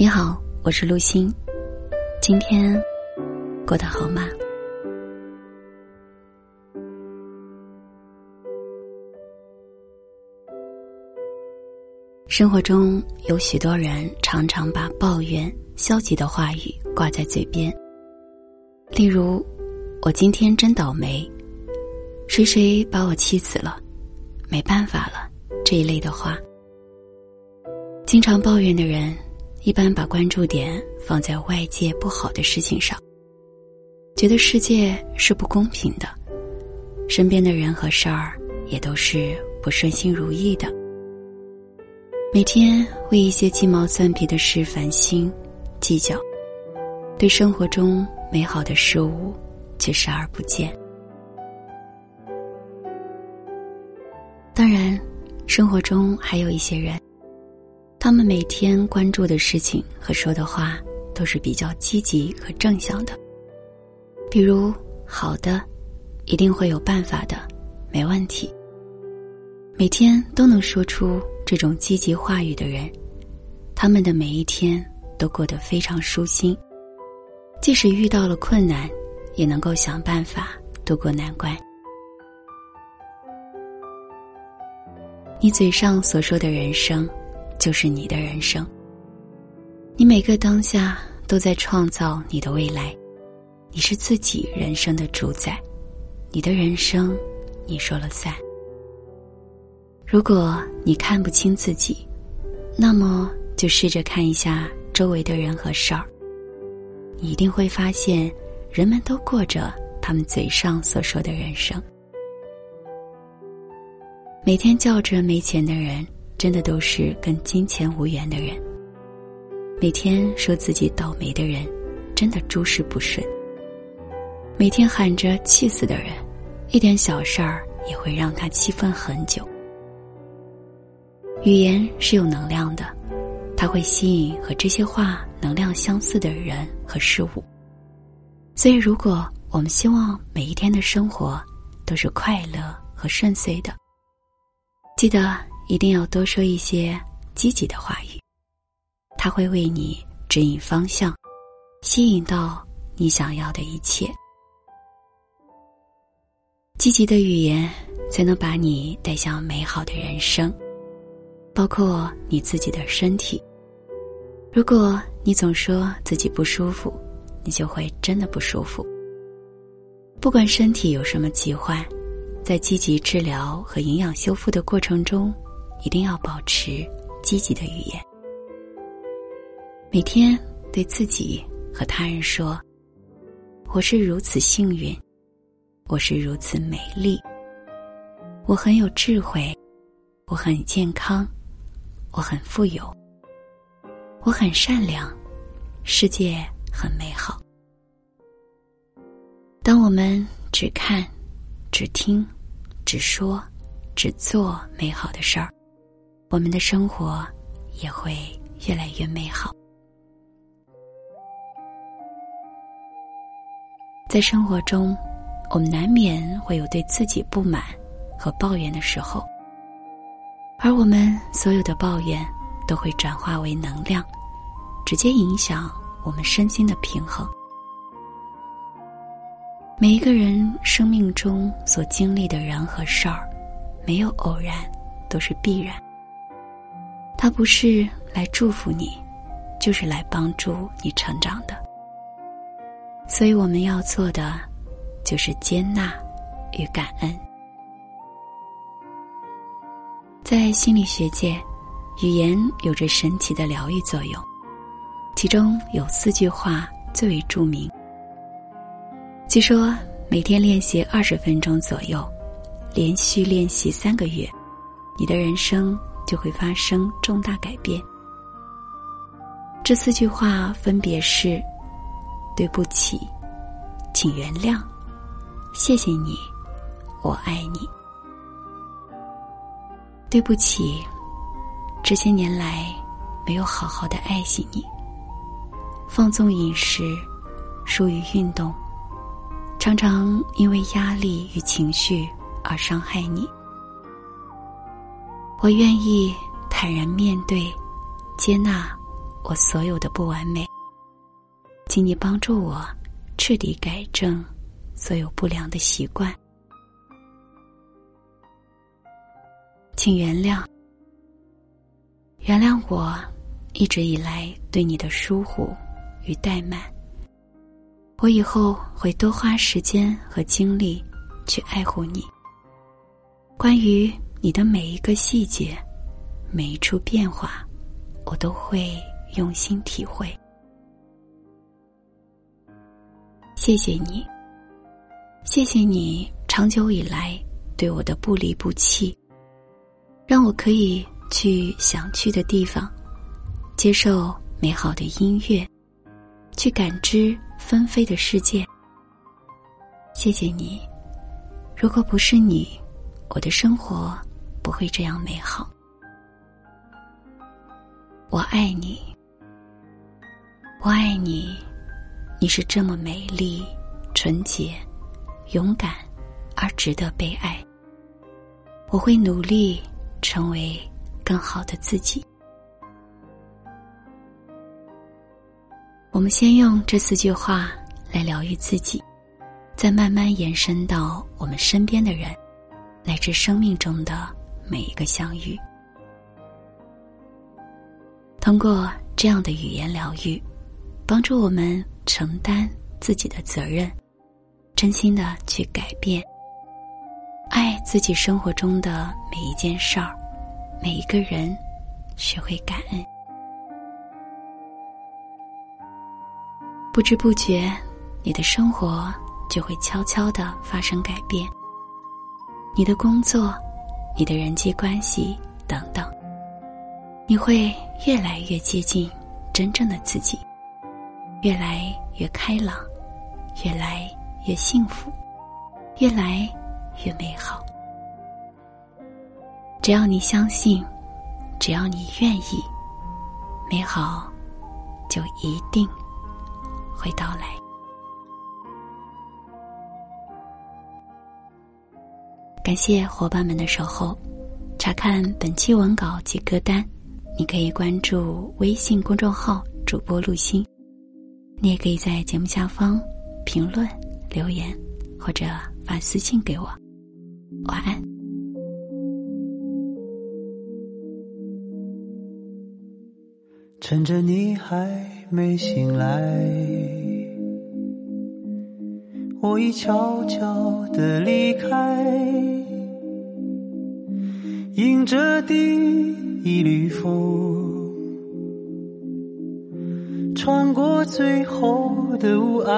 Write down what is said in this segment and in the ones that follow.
你好，我是陆星。今天过得好吗？生活中有许多人常常把抱怨、消极的话语挂在嘴边，例如“我今天真倒霉”，“谁谁把我气死了”，“没办法了”这一类的话。经常抱怨的人。一般把关注点放在外界不好的事情上，觉得世界是不公平的，身边的人和事儿也都是不顺心如意的。每天为一些鸡毛蒜皮的事烦心、计较，对生活中美好的事物却视而不见。当然，生活中还有一些人。他们每天关注的事情和说的话都是比较积极和正向的，比如好的，一定会有办法的，没问题。每天都能说出这种积极话语的人，他们的每一天都过得非常舒心，即使遇到了困难，也能够想办法度过难关。你嘴上所说的人生。就是你的人生。你每个当下都在创造你的未来，你是自己人生的主宰，你的人生你说了算。如果你看不清自己，那么就试着看一下周围的人和事儿，你一定会发现，人们都过着他们嘴上所说的人生。每天叫着没钱的人。真的都是跟金钱无缘的人。每天说自己倒霉的人，真的诸事不顺。每天喊着气死的人，一点小事儿也会让他气愤很久。语言是有能量的，它会吸引和这些话能量相似的人和事物。所以，如果我们希望每一天的生活都是快乐和顺遂的，记得。一定要多说一些积极的话语，它会为你指引方向，吸引到你想要的一切。积极的语言才能把你带向美好的人生，包括你自己的身体。如果你总说自己不舒服，你就会真的不舒服。不管身体有什么疾患，在积极治疗和营养修复的过程中。一定要保持积极的语言，每天对自己和他人说：“我是如此幸运，我是如此美丽，我很有智慧，我很健康，我很富有，我很善良，世界很美好。”当我们只看、只听、只说、只做美好的事儿。我们的生活也会越来越美好。在生活中，我们难免会有对自己不满和抱怨的时候，而我们所有的抱怨都会转化为能量，直接影响我们身心的平衡。每一个人生命中所经历的人和事儿，没有偶然，都是必然。他不是来祝福你，就是来帮助你成长的。所以我们要做的，就是接纳与感恩。在心理学界，语言有着神奇的疗愈作用，其中有四句话最为著名。据说每天练习二十分钟左右，连续练习三个月，你的人生。就会发生重大改变。这四句话分别是：对不起，请原谅，谢谢你，我爱你。对不起，这些年来没有好好的爱惜你，放纵饮食，疏于运动，常常因为压力与情绪而伤害你。我愿意坦然面对、接纳我所有的不完美，请你帮助我彻底改正所有不良的习惯。请原谅，原谅我一直以来对你的疏忽与怠慢。我以后会多花时间和精力去爱护你。关于你的每一个细节、每一处变化，我都会用心体会。谢谢你，谢谢你长久以来对我的不离不弃，让我可以去想去的地方，接受美好的音乐，去感知。纷飞的世界，谢谢你。如果不是你，我的生活不会这样美好。我爱你，我爱你，你是这么美丽、纯洁、勇敢而值得被爱。我会努力成为更好的自己。我们先用这四句话来疗愈自己，再慢慢延伸到我们身边的人，乃至生命中的每一个相遇。通过这样的语言疗愈，帮助我们承担自己的责任，真心的去改变，爱自己生活中的每一件事儿，每一个人，学会感恩。不知不觉，你的生活就会悄悄的发生改变。你的工作、你的人际关系等等，你会越来越接近真正的自己，越来越开朗，越来越幸福，越来越美好。只要你相信，只要你愿意，美好就一定。会到来。感谢伙伴们的守候。查看本期文稿及歌单，你可以关注微信公众号“主播陆心”。你也可以在节目下方评论留言，或者发私信给我。晚安。趁着你还。没醒来，我已悄悄地离开，着第一缕风，穿过最后的雾霭，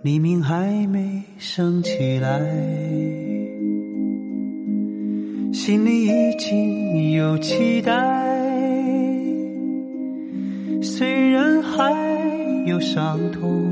黎明还没升起来。心里已经有期待，虽然还有伤痛，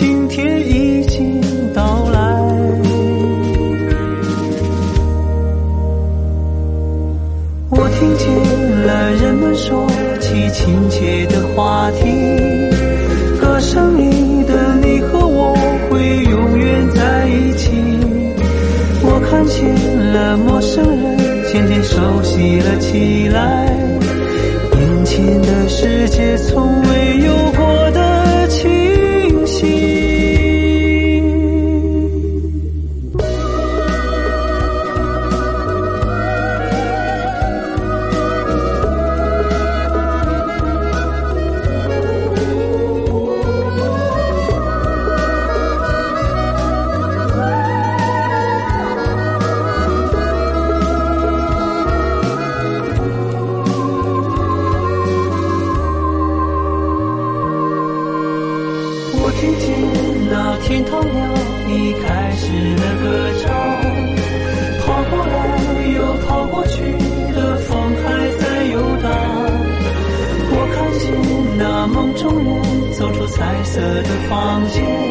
今天已经到来。我听见了人们说起亲切的话题，歌声里的你和我会永远在一起。我看见了陌生人渐渐熟悉。了起来，眼前的世界从未有过色的房间，